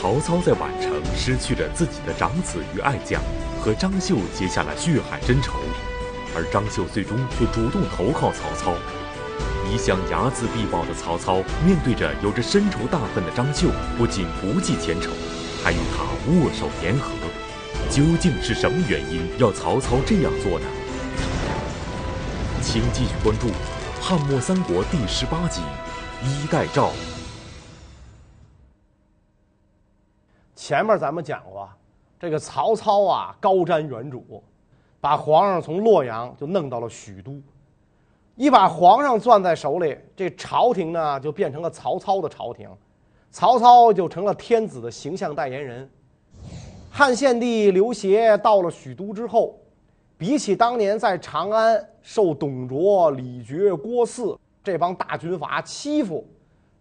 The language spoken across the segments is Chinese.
曹操在宛城失去了自己的长子与爱将，和张绣结下了血海深仇，而张绣最终却主动投靠曹操。一向睚眦必报的曹操，面对着有着深仇大恨的张绣，不仅不计前仇，还与他握手言和。究竟是什么原因要曹操这样做呢？请继续关注《汉末三国》第十八集《衣带诏》。前面咱们讲过，这个曹操啊，高瞻远瞩，把皇上从洛阳就弄到了许都。一把皇上攥在手里，这朝廷呢就变成了曹操的朝廷，曹操就成了天子的形象代言人。汉献帝刘协到了许都之后，比起当年在长安受董卓、李傕、郭汜这帮大军阀欺负，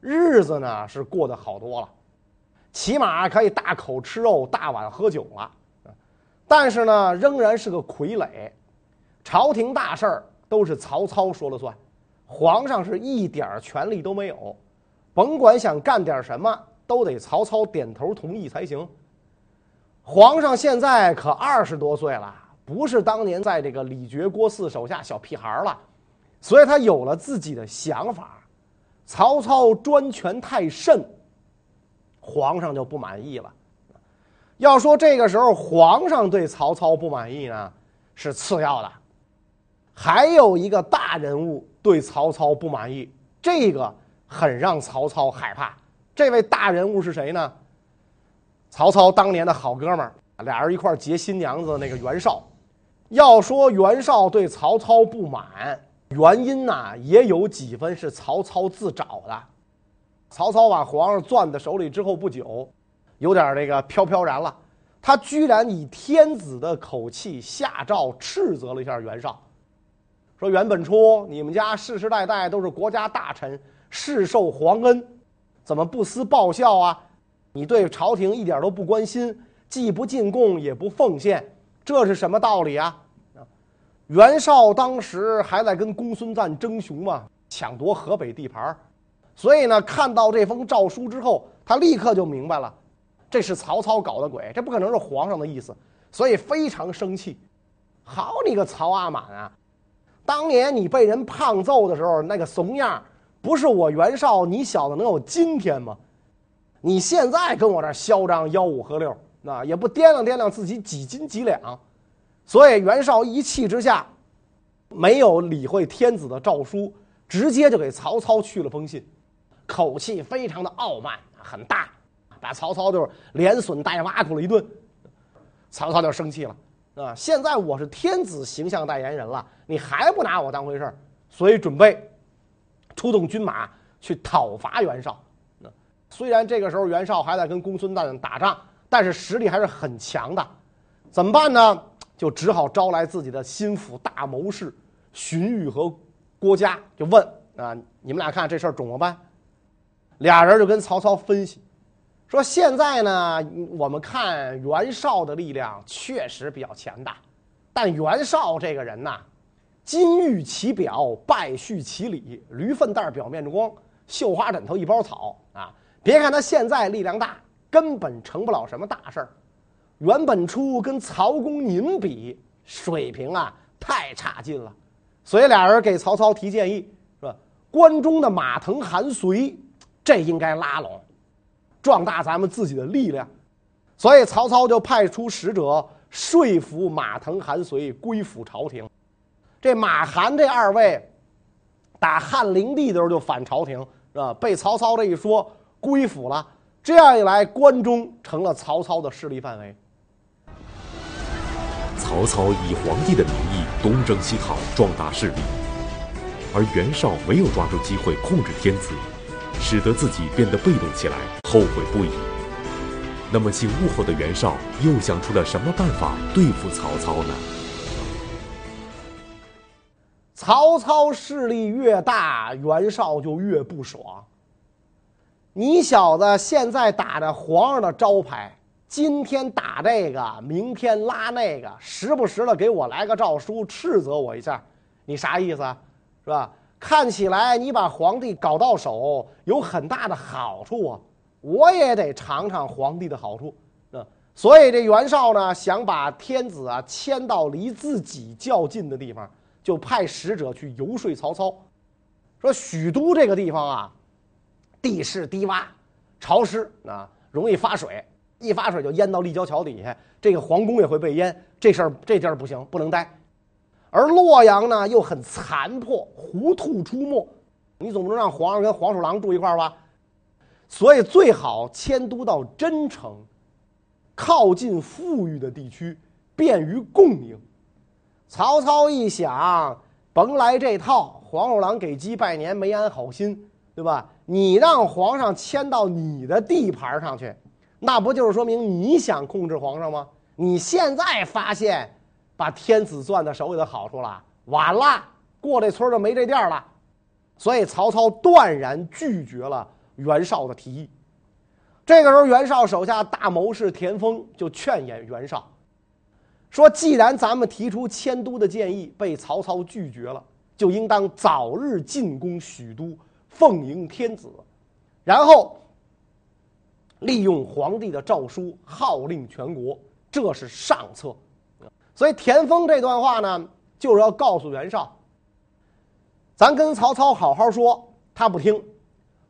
日子呢是过得好多了，起码可以大口吃肉、大碗喝酒了。但是呢，仍然是个傀儡，朝廷大事儿。都是曹操说了算，皇上是一点权力都没有，甭管想干点什么，都得曹操点头同意才行。皇上现在可二十多岁了，不是当年在这个李傕、郭汜手下小屁孩了，所以他有了自己的想法。曹操专权太甚，皇上就不满意了。要说这个时候皇上对曹操不满意呢，是次要的。还有一个大人物对曹操不满意，这个很让曹操害怕。这位大人物是谁呢？曹操当年的好哥们儿，俩人一块结新娘子的那个袁绍。要说袁绍对曹操不满，原因呢也有几分是曹操自找的。曹操把皇上攥在手里之后不久，有点这个飘飘然了，他居然以天子的口气下诏斥责了一下袁绍。说袁本初，你们家世世代代都是国家大臣，世受皇恩，怎么不思报效啊？你对朝廷一点都不关心，既不进贡也不奉献，这是什么道理啊？袁绍当时还在跟公孙瓒争雄嘛，抢夺河北地盘，所以呢，看到这封诏书之后，他立刻就明白了，这是曹操搞的鬼，这不可能是皇上的意思，所以非常生气。好你个曹阿满啊！当年你被人胖揍的时候，那个怂样，不是我袁绍，你小子能有今天吗？你现在跟我这嚣张吆五喝六，那也不掂量掂量自己几斤几两。所以袁绍一气之下，没有理会天子的诏书，直接就给曹操去了封信，口气非常的傲慢，很大，把曹操就是连损带挖苦了一顿。曹操就生气了。啊！现在我是天子形象代言人了，你还不拿我当回事儿，所以准备出动军马去讨伐袁绍。虽然这个时候袁绍还在跟公孙瓒打仗，但是实力还是很强的。怎么办呢？就只好招来自己的心腹大谋士荀彧和郭嘉，就问啊：你们俩看这事儿怎么办？俩人就跟曹操分析。说现在呢，我们看袁绍的力量确实比较强大，但袁绍这个人呐，金玉其表，败絮其里，驴粪蛋表面光，绣花枕头一包草啊！别看他现在力量大，根本成不了什么大事儿。袁本初跟曹公您比，水平啊太差劲了，所以俩人给曹操提建议，是吧？关中的马腾、韩遂，这应该拉拢。壮大咱们自己的力量，所以曹操就派出使者说服马腾、韩遂归附朝廷。这马韩这二位，打汉灵帝的时候就反朝廷，是吧？被曹操这一说归附了，这样一来，关中成了曹操的势力范围。曹操以皇帝的名义东征西讨，壮大势力，而袁绍没有抓住机会控制天子。使得自己变得被动起来，后悔不已。那么醒悟后的袁绍又想出了什么办法对付曹操呢？曹操势力越大，袁绍就越不爽。你小子现在打着皇上的招牌，今天打这个，明天拉那个，时不时的给我来个诏书，斥责我一下，你啥意思啊？是吧？看起来你把皇帝搞到手有很大的好处啊，我也得尝尝皇帝的好处。啊，所以这袁绍呢，想把天子啊迁到离自己较近的地方，就派使者去游说曹操，说许都这个地方啊，地势低洼，潮湿啊，容易发水，一发水就淹到立交桥底下，这个皇宫也会被淹，这事儿这地儿不行，不能待。而洛阳呢，又很残破，狐兔出没，你总不能让皇上跟黄鼠狼住一块儿吧？所以最好迁都到真城，靠近富裕的地区，便于供应。曹操一想，甭来这套，黄鼠狼给鸡拜年没安好心，对吧？你让皇上迁到你的地盘上去，那不就是说明你想控制皇上吗？你现在发现。把天子攥在手里的好处了，晚了，过这村就没这店了，所以曹操断然拒绝了袁绍的提议。这个时候，袁绍手下大谋士田丰就劝言袁绍说：“既然咱们提出迁都的建议被曹操拒绝了，就应当早日进攻许都，奉迎天子，然后利用皇帝的诏书号令全国，这是上策。”所以田丰这段话呢，就是要告诉袁绍，咱跟曹操好好说，他不听，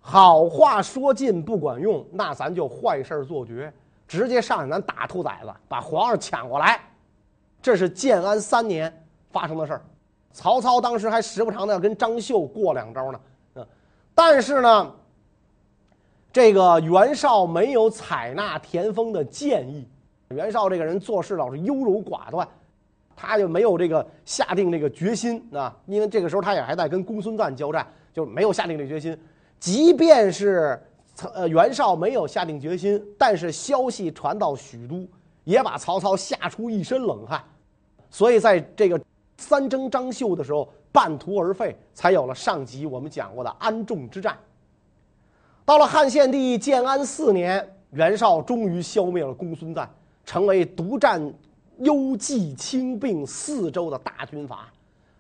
好话说尽不管用，那咱就坏事做绝，直接上去咱打兔崽子，把皇上抢过来。这是建安三年发生的事儿，曹操当时还时不常的要跟张绣过两招呢，嗯，但是呢，这个袁绍没有采纳田丰的建议。袁绍这个人做事老是优柔寡断，他就没有这个下定这个决心啊。因为这个时候他也还在跟公孙瓒交战，就没有下定这决心。即便是呃袁绍没有下定决心，但是消息传到许都，也把曹操吓出一身冷汗。所以在这个三征张绣的时候，半途而废，才有了上集我们讲过的安众之战。到了汉献帝建安四年，袁绍终于消灭了公孙瓒。成为独占幽蓟青并四州的大军阀，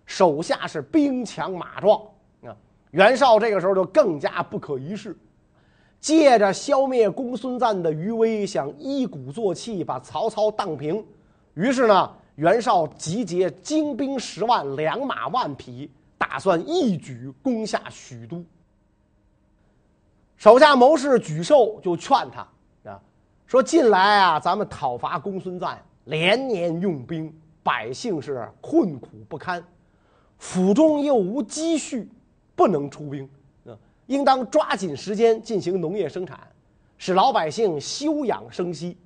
手下是兵强马壮啊。袁绍这个时候就更加不可一世，借着消灭公孙瓒的余威，想一鼓作气把曹操荡平。于是呢，袁绍集结精兵十万，良马万匹，打算一举攻下许都。手下谋士沮授就劝他啊。说近来啊，咱们讨伐公孙瓒，连年用兵，百姓是困苦不堪，府中又无积蓄，不能出兵，啊，应当抓紧时间进行农业生产，使老百姓休养生息。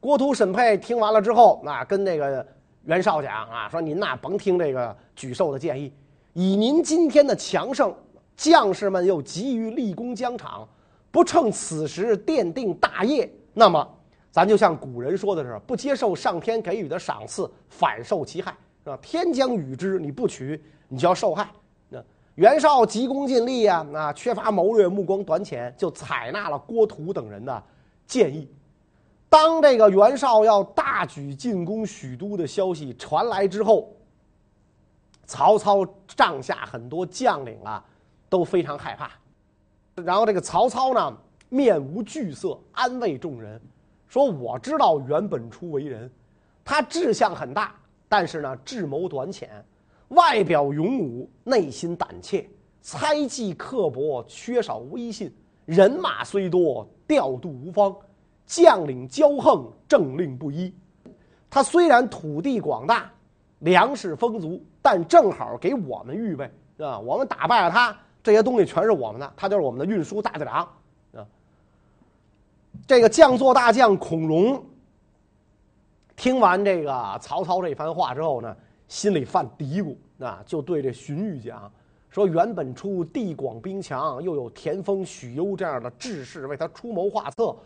郭图、审配听完了之后，那跟那个袁绍讲啊，说您呐甭听这个沮授的建议，以您今天的强盛，将士们又急于立功疆场，不趁此时奠定大业。那么，咱就像古人说的是，不接受上天给予的赏赐，反受其害，是吧？天将予之，你不取，你就要受害。那袁绍急功近利呀，那缺乏谋略，目光短浅，就采纳了郭图等人的建议。当这个袁绍要大举进攻许都的消息传来之后，曹操帐下很多将领啊都非常害怕。然后这个曹操呢，面无惧色，安慰众人，说：“我知道袁本初为人，他志向很大，但是呢，智谋短浅，外表勇武，内心胆怯，猜忌刻薄，缺少威信，人马虽多，调度无方，将领骄横，政令不一。他虽然土地广大，粮食丰足，但正好给我们预备，是吧？我们打败了他，这些东西全是我们的，他就是我们的运输大队长。”这个将作大将孔融听完这个曹操这番话之后呢，心里犯嘀咕，啊，就对这荀彧讲说：“原本出地广兵强，又有田丰、许攸这样的志士为他出谋划策，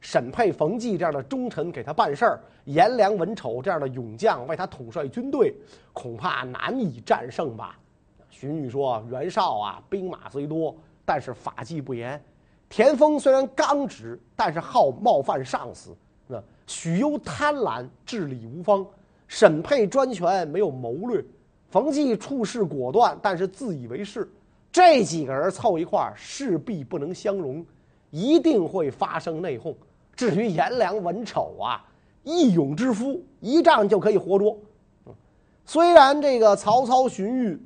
审配、冯骥这样的忠臣给他办事儿，颜良、文丑这样的勇将为他统帅军队，恐怕难以战胜吧？”荀彧说：“袁绍啊，兵马虽多，但是法纪不严。”田丰虽然刚直，但是好冒犯上司；那许攸贪婪，治理无方；审配专权，没有谋略；冯骥处事果断，但是自以为是。这几个人凑一块儿，势必不能相容。一定会发生内讧。至于颜良文丑啊，义勇之夫，一仗就可以活捉。虽然这个曹操荀彧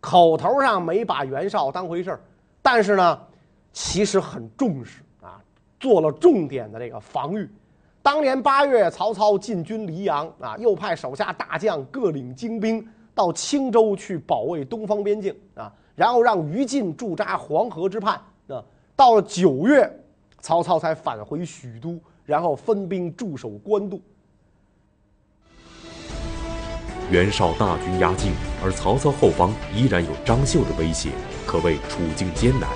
口头上没把袁绍当回事儿，但是呢，其实很重视啊，做了重点的这个防御。当年八月，曹操进军黎阳啊，又派手下大将各领精兵到青州去保卫东方边境啊，然后让于禁驻扎黄河之畔啊。到了九月，曹操才返回许都，然后分兵驻守官渡。袁绍大军压境，而曹操后方依然有张绣的威胁，可谓处境艰难。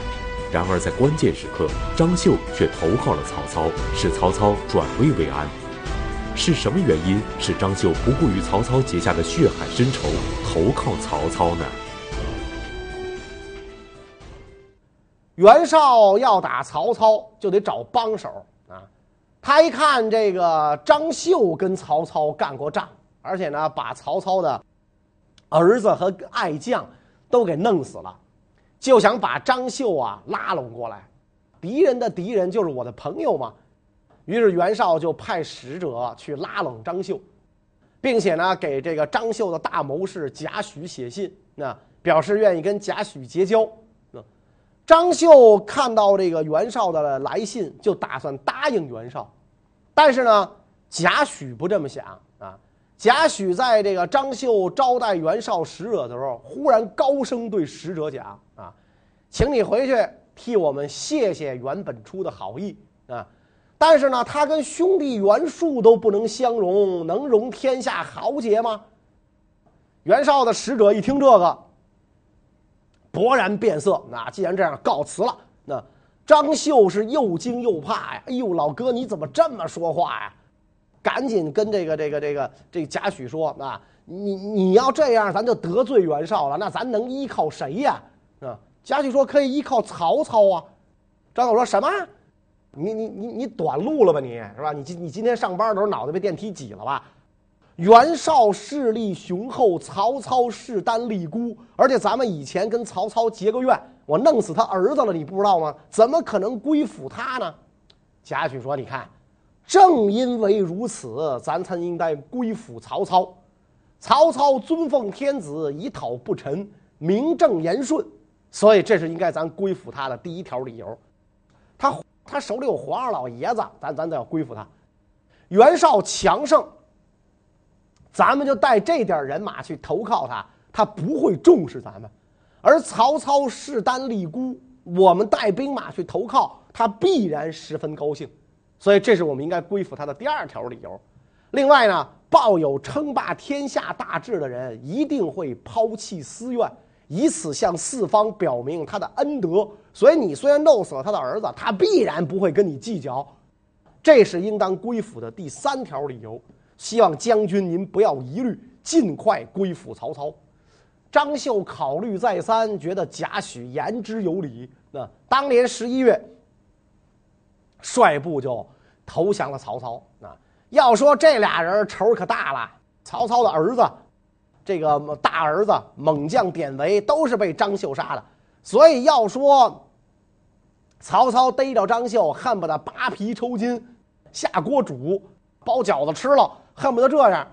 然而在关键时刻，张绣却投靠了曹操，使曹操转危为安。是什么原因使张绣不顾与曹操结下的血海深仇，投靠曹操呢？袁绍要打曹操，就得找帮手啊。他一看这个张绣跟曹操干过仗。而且呢，把曹操的儿子和爱将都给弄死了，就想把张绣啊拉拢过来。敌人的敌人就是我的朋友嘛。于是袁绍就派使者去拉拢张绣，并且呢，给这个张绣的大谋士贾诩写信，那表示愿意跟贾诩结交。那张绣看到这个袁绍的来信，就打算答应袁绍，但是呢，贾诩不这么想。贾诩在这个张绣招待袁绍使者的时候，忽然高声对使者讲：“啊，请你回去替我们谢谢袁本初的好意啊！但是呢，他跟兄弟袁术都不能相容，能容天下豪杰吗？”袁绍的使者一听这个，勃然变色。那既然这样，告辞了。那张绣是又惊又怕呀！哎呦，老哥，你怎么这么说话呀？赶紧跟这个这个这个这个贾诩说啊，你你要这样，咱就得罪袁绍了，那咱能依靠谁呀？啊，贾诩说可以依靠曹操啊。张绣说什么？你你你你短路了吧？你是吧？你今你今天上班的时候脑袋被电梯挤了吧？袁绍势力雄厚，曹操势单力孤，而且咱们以前跟曹操结个怨，我弄死他儿子了，你不知道吗？怎么可能归附他呢？贾诩说，你看。正因为如此，咱才应该归附曹操。曹操尊奉天子，以讨不臣，名正言顺，所以这是应该咱归附他的第一条理由。他他手里有皇上老爷子，咱咱得要归附他。袁绍强盛，咱们就带这点人马去投靠他，他不会重视咱们；而曹操势单力孤，我们带兵马去投靠他，必然十分高兴。所以，这是我们应该归附他的第二条理由。另外呢，抱有称霸天下大志的人，一定会抛弃私怨，以此向四方表明他的恩德。所以，你虽然弄死了他的儿子，他必然不会跟你计较。这是应当归附的第三条理由。希望将军您不要疑虑，尽快归附曹操。张绣考虑再三，觉得贾诩言之有理。那当年十一月，率部就。投降了曹操啊！要说这俩人仇可大了。曹操的儿子，这个大儿子猛将典韦都是被张绣杀的，所以要说曹操逮着张绣，恨不得扒皮抽筋，下锅煮，包饺子吃了，恨不得这样。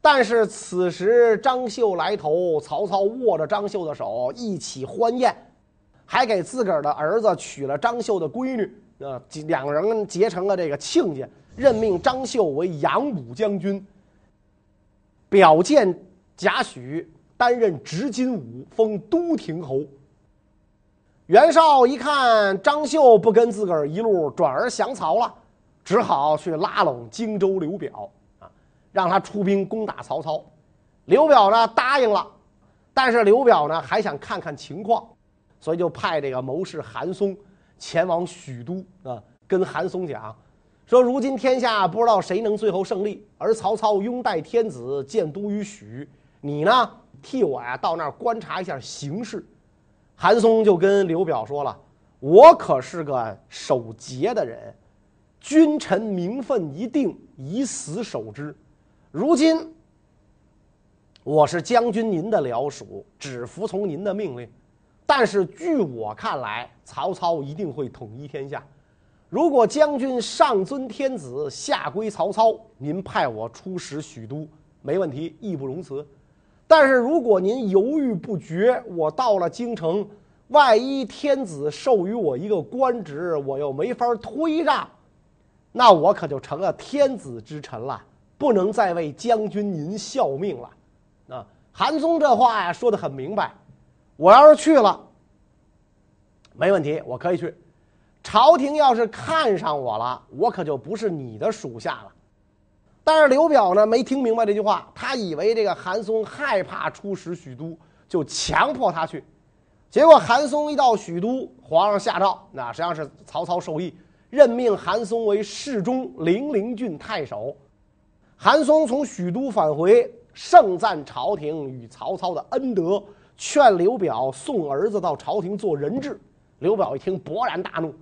但是此时张绣来投，曹操握着张绣的手一起欢宴，还给自个儿的儿子娶了张绣的闺女。呃，两人结成了这个亲家，任命张绣为扬武将军，表见贾诩，担任执金吾，封都亭侯。袁绍一看张绣不跟自个儿一路，转而降曹了，只好去拉拢荆州刘表啊，让他出兵攻打曹操。刘表呢答应了，但是刘表呢还想看看情况，所以就派这个谋士韩松。前往许都啊，跟韩松讲说：如今天下不知道谁能最后胜利，而曹操拥戴天子，建都于许。你呢，替我呀到那儿观察一下形势。韩松就跟刘表说了：“我可是个守节的人，君臣名分一定，以死守之。如今我是将军您的僚属，只服从您的命令。但是据我看来，曹操一定会统一天下。如果将军上尊天子，下归曹操，您派我出使许都，没问题，义不容辞。但是如果您犹豫不决，我到了京城，万一天子授予我一个官职，我又没法推让，那我可就成了天子之臣了，不能再为将军您效命了。啊，韩松这话呀说得很明白，我要是去了，没问题，我可以去。朝廷要是看上我了，我可就不是你的属下了。但是刘表呢，没听明白这句话，他以为这个韩松害怕出使许都，就强迫他去。结果韩松一到许都，皇上下诏，那实际上是曹操授意，任命韩松为侍中、零陵郡太守。韩松从许都返回，盛赞朝廷与曹操的恩德，劝刘表送儿子到朝廷做人质。刘表一听，勃然大怒。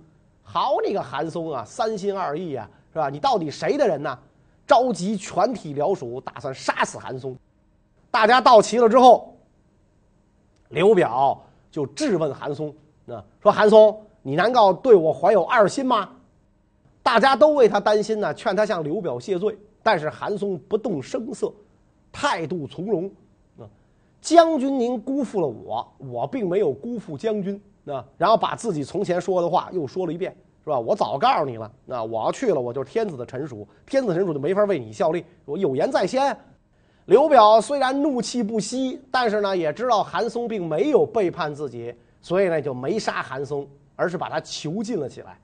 好你个韩松啊，三心二意啊，是吧？你到底谁的人呢？召集全体僚属，打算杀死韩松。大家到齐了之后，刘表就质问韩松：“啊，说韩松，你难道对我怀有二心吗？”大家都为他担心呢，劝他向刘表谢罪。但是韩松不动声色，态度从容。将军您辜负了我，我并没有辜负将军。那然后把自己从前说的话又说了一遍，是吧？我早告诉你了，那我要去了，我就是天子的臣属，天子臣属就没法为你效力。我有言在先。刘表虽然怒气不息，但是呢也知道韩松并没有背叛自己，所以呢就没杀韩松，而是把他囚禁了起来。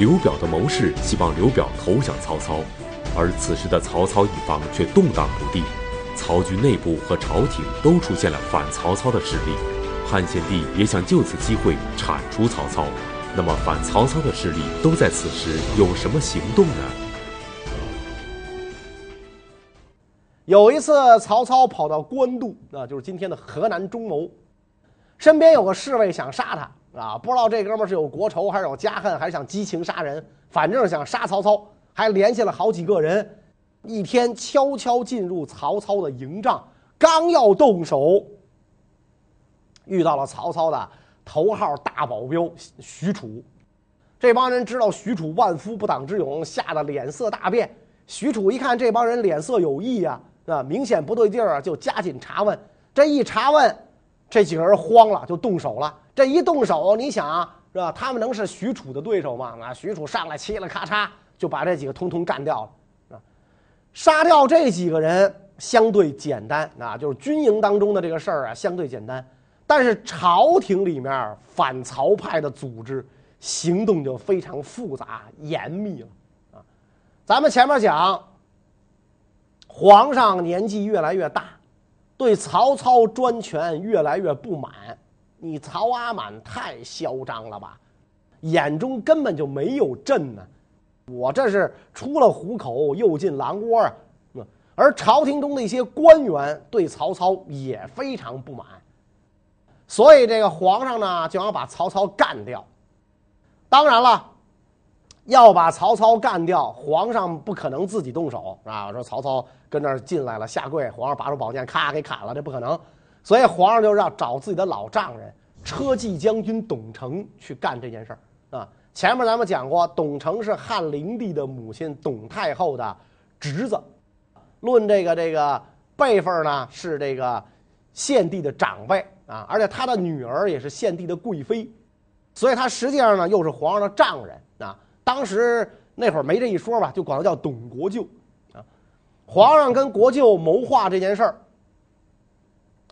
刘表的谋士希望刘表投降曹操，而此时的曹操一方却动荡不定，曹军内部和朝廷都出现了反曹操的势力。汉献帝也想就此机会铲除曹操，那么反曹操的势力都在此时有什么行动呢？有一次，曹操跑到官渡，啊，就是今天的河南中牟，身边有个侍卫想杀他，啊，不知道这哥们是有国仇还是有家恨，还是想激情杀人，反正想杀曹操，还联系了好几个人，一天悄悄进入曹操的营帐，刚要动手。遇到了曹操的头号大保镖许褚，这帮人知道许褚万夫不挡之勇，吓得脸色大变。许褚一看这帮人脸色有异呀，啊，明显不对劲儿啊，就加紧查问。这一查问，这几个人慌了，就动手了。这一动手，你想啊，是吧？他们能是许褚的对手吗？啊，许褚上来嘁哩咔嚓就把这几个通通干掉了。杀掉这几个人相对简单，啊，就是军营当中的这个事儿啊，相对简单。但是朝廷里面反曹派的组织行动就非常复杂严密了啊！咱们前面讲，皇上年纪越来越大，对曹操专权越来越不满。你曹阿满太嚣张了吧？眼中根本就没有朕呢！我这是出了虎口又进狼窝啊！而朝廷中的一些官员对曹操也非常不满。所以这个皇上呢，就想把曹操干掉。当然了，要把曹操干掉，皇上不可能自己动手啊。说曹操跟那儿进来了，下跪，皇上拔出宝剑，咔给砍了，这不可能。所以皇上就让找自己的老丈人车骑将军董承去干这件事儿啊。前面咱们讲过，董承是汉灵帝的母亲董太后的侄子，论这个这个辈分呢，是这个献帝的长辈。啊，而且他的女儿也是献帝的贵妃，所以他实际上呢又是皇上的丈人啊。当时那会儿没这一说吧，就管他叫董国舅啊。皇上跟国舅谋划这件事儿，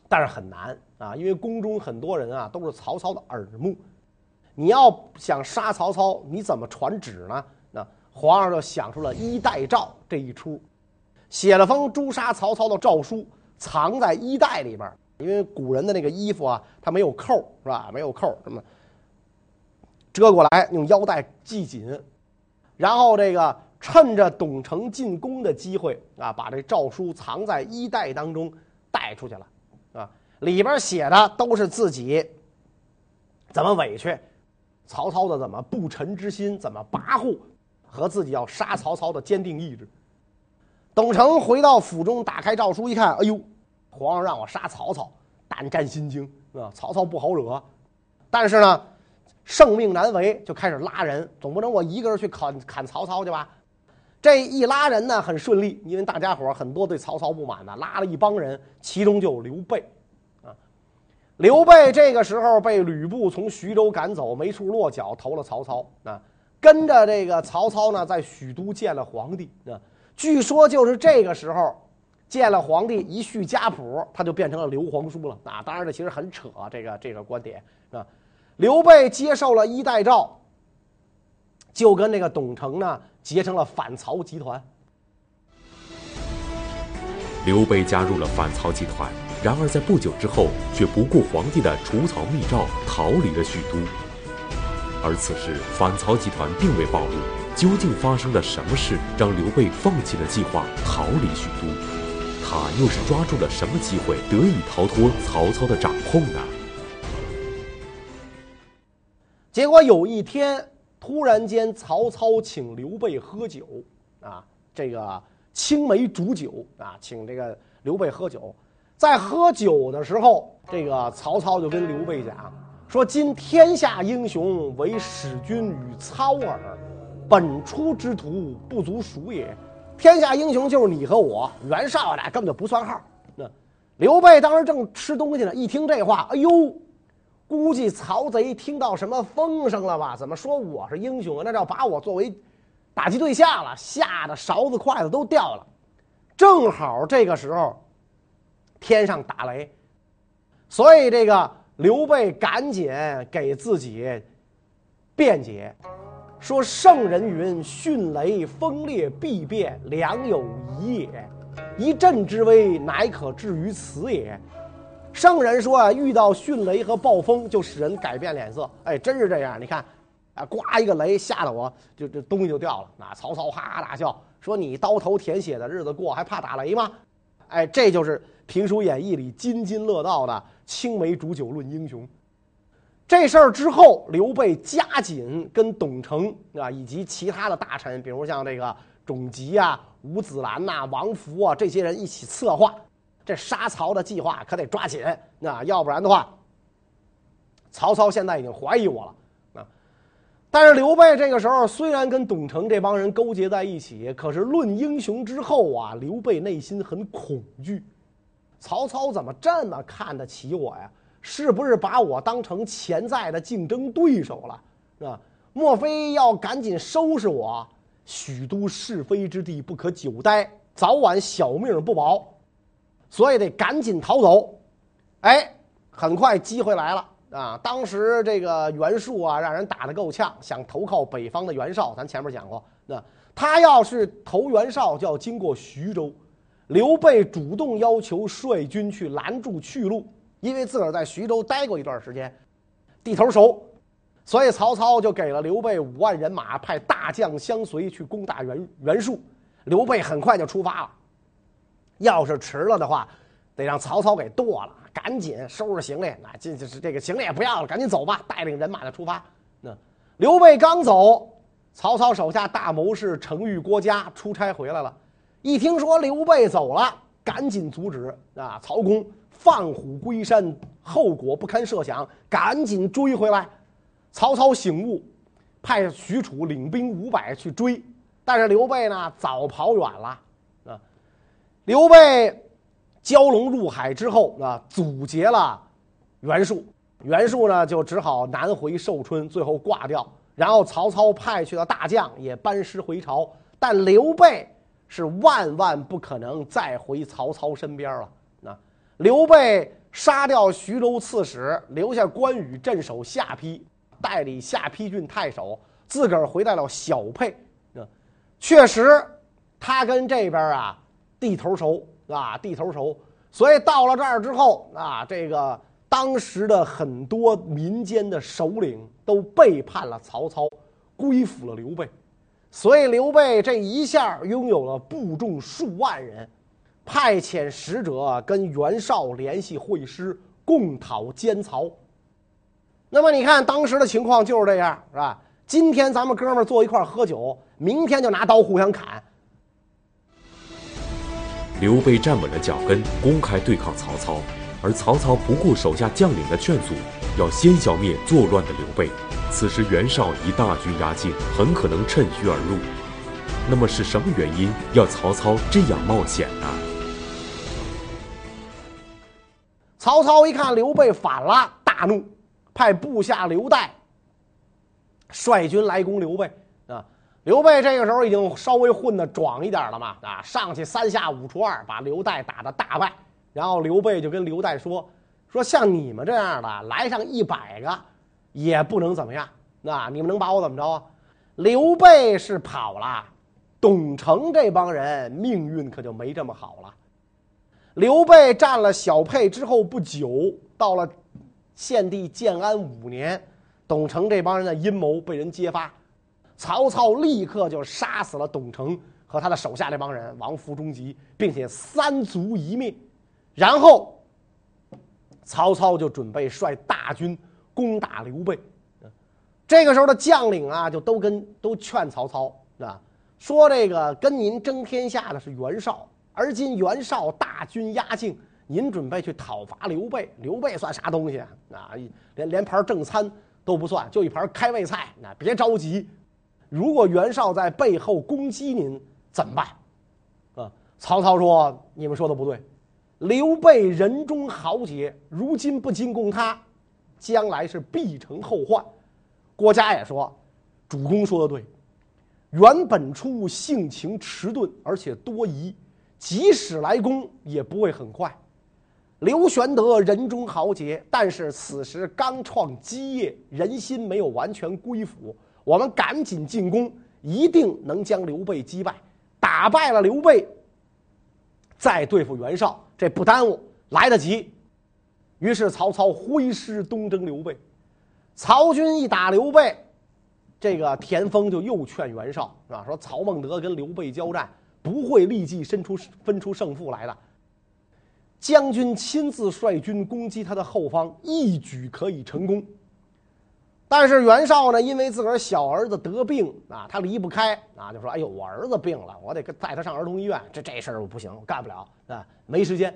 但是很难啊，因为宫中很多人啊都是曹操的耳目。你要想杀曹操，你怎么传旨呢？那皇上就想出了衣带诏这一出，写了封诛杀曹操的诏书，藏在衣带里边。因为古人的那个衣服啊，它没有扣，是吧？没有扣，什么遮过来，用腰带系紧，然后这个趁着董承进宫的机会啊，把这诏书藏在衣带当中带出去了，啊，里边写的都是自己怎么委屈曹操的，怎么不臣之心，怎么跋扈，和自己要杀曹操的坚定意志。董承回到府中，打开诏书一看，哎呦！皇上让我杀曹操，胆战心惊啊！曹操不好惹，但是呢，圣命难违，就开始拉人，总不能我一个人去砍砍曹操去吧？这一拉人呢，很顺利，因为大家伙很多对曹操不满的，拉了一帮人，其中就有刘备。刘备这个时候被吕布从徐州赶走，没处落脚，投了曹操啊。跟着这个曹操呢，在许都见了皇帝啊。据说就是这个时候。见了皇帝一续家谱，他就变成了刘皇叔了啊！当然了其实很扯，这个这个观点啊。刘备接受了衣带诏，就跟那个董承呢结成了反曹集团。刘备加入了反曹集团，然而在不久之后却不顾皇帝的除曹密诏，逃离了许都。而此时反曹集团并未暴露，究竟发生了什么事，让刘备放弃了计划，逃离许都？他又是抓住了什么机会，得以逃脱曹操的掌控呢？结果有一天，突然间，曹操请刘备喝酒，啊，这个青梅煮酒啊，请这个刘备喝酒。在喝酒的时候，这个曹操就跟刘备讲说：“今天下英雄，唯使君与操耳，本初之徒，不足数也。”天下英雄就是你和我，袁绍俩根本就不算号。那刘备当时正吃东西呢，一听这话，哎呦，估计曹贼听到什么风声了吧？怎么说我是英雄啊？那要把我作为打击对象了，吓得勺子筷子都掉了。正好这个时候，天上打雷，所以这个刘备赶紧给自己辩解。说圣人云：“迅雷风烈必变，良有疑也。一震之威，乃可至于此也。”圣人说啊，遇到迅雷和暴风就使人改变脸色。哎，真是这样。你看，啊，刮一个雷，吓得我就这东西就掉了。那曹操哈哈大笑，说：“你刀头舔血的日子过，还怕打雷吗？”哎，这就是《评书演义》里津津乐道的青梅煮酒论英雄。这事儿之后，刘备加紧跟董承啊以及其他的大臣，比如像这个种吉啊、吴子兰呐、王福啊这些人一起策划，这杀曹的计划可得抓紧，那要不然的话，曹操现在已经怀疑我了。但是刘备这个时候虽然跟董承这帮人勾结在一起，可是论英雄之后啊，刘备内心很恐惧，曹操怎么这么看得起我呀？是不是把我当成潜在的竞争对手了？是吧？莫非要赶紧收拾我？许都是非之地，不可久待，早晚小命不保，所以得赶紧逃走。哎，很快机会来了啊！当时这个袁术啊，让人打得够呛，想投靠北方的袁绍。咱前面讲过，那他要是投袁绍，就要经过徐州。刘备主动要求率军去拦住去路。因为自个儿在徐州待过一段时间，地头熟，所以曹操就给了刘备五万人马，派大将相随去攻打袁袁术。刘备很快就出发了，要是迟了的话，得让曹操给剁了。赶紧收拾行李，那这这是这个行李也不要了，赶紧走吧，带领人马就出发。那刘备刚走，曹操手下大谋士程昱、郭嘉出差回来了，一听说刘备走了，赶紧阻止啊，曹公。放虎归山，后果不堪设想，赶紧追回来。曹操醒悟，派许褚领兵五百去追，但是刘备呢，早跑远了。啊，刘备蛟龙入海之后啊，阻截了袁术，袁术呢就只好南回寿春，最后挂掉。然后曹操派去的大将也班师回朝，但刘备是万万不可能再回曹操身边了。啊刘备杀掉徐州刺史，留下关羽镇守下邳，代理下邳郡太守，自个儿回到了小沛。啊，确实，他跟这边啊地头熟啊，地头熟。所以到了这儿之后啊，这个当时的很多民间的首领都背叛了曹操，归附了刘备。所以刘备这一下拥有了部众数万人。派遣使者跟袁绍联系会师，共讨奸曹。那么你看当时的情况就是这样，是吧？今天咱们哥们坐一块喝酒，明天就拿刀互相砍。刘备站稳了脚跟，公开对抗曹操，而曹操不顾手下将领的劝阻，要先消灭作乱的刘备。此时袁绍已大军压境，很可能趁虚而入。那么是什么原因要曹操这样冒险呢？曹操一看刘备反了，大怒，派部下刘岱率军来攻刘备。刘备这个时候已经稍微混得壮一点了嘛啊，上去三下五除二把刘岱打得大败。然后刘备就跟刘岱说：“说像你们这样的来上一百个，也不能怎么样。那你们能把我怎么着啊？”刘备是跑了，董承这帮人命运可就没这么好了。刘备占了小沛之后不久，到了献帝建安五年，董承这帮人的阴谋被人揭发，曹操立刻就杀死了董承和他的手下这帮人，王夫、钟吉，并且三族一灭。然后，曹操就准备率大军攻打刘备。这个时候的将领啊，就都跟都劝曹操啊，说这个跟您争天下的是袁绍。而今袁绍大军压境，您准备去讨伐刘备？刘备算啥东西啊？啊，连连盘正餐都不算，就一盘开胃菜。那别着急，如果袁绍在背后攻击您，怎么办？啊，曹操说：“你们说的不对，刘备人中豪杰，如今不进攻他，将来是必成后患。”郭嘉也说：“主公说的对，袁本初性情迟钝，而且多疑。”即使来攻也不会很快。刘玄德人中豪杰，但是此时刚创基业，人心没有完全归附。我们赶紧进攻，一定能将刘备击败。打败了刘备，再对付袁绍，这不耽误，来得及。于是曹操挥师东征刘备。曹军一打刘备，这个田丰就又劝袁绍，是吧？说曹孟德跟刘备交战。不会立即分出分出胜负来的。将军亲自率军攻击他的后方，一举可以成功。但是袁绍呢，因为自个儿小儿子得病啊，他离不开啊，就说：“哎呦，我儿子病了，我得带他上儿童医院。这这事儿我不行，我干不了啊，没时间，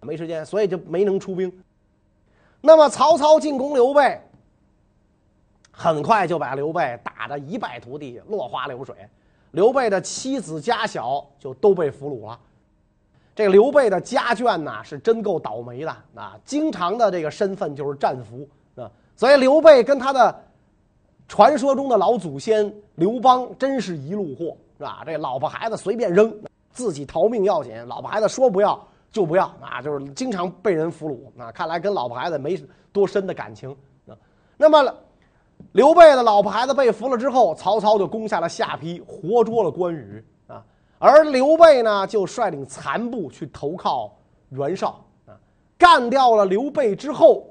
没时间，所以就没能出兵。”那么曹操进攻刘备，很快就把刘备打得一败涂地，落花流水。刘备的妻子家小就都被俘虏了。这刘备的家眷呐，是真够倒霉的啊！经常的这个身份就是战俘，所以刘备跟他的传说中的老祖先刘邦真是一路货，是吧？这老婆孩子随便扔，自己逃命要紧。老婆孩子说不要就不要啊，就是经常被人俘虏啊。看来跟老婆孩子没多深的感情啊。那么。刘备的老婆孩子被俘了之后，曹操就攻下了下邳，活捉了关羽啊。而刘备呢，就率领残部去投靠袁绍啊。干掉了刘备之后，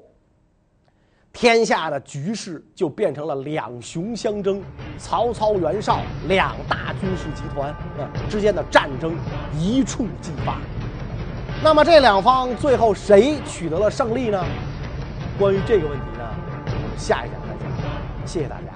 天下的局势就变成了两雄相争，曹操、袁绍两大军事集团啊之间的战争一触即发。那么这两方最后谁取得了胜利呢？关于这个问题呢，我们下一讲。谢谢大家。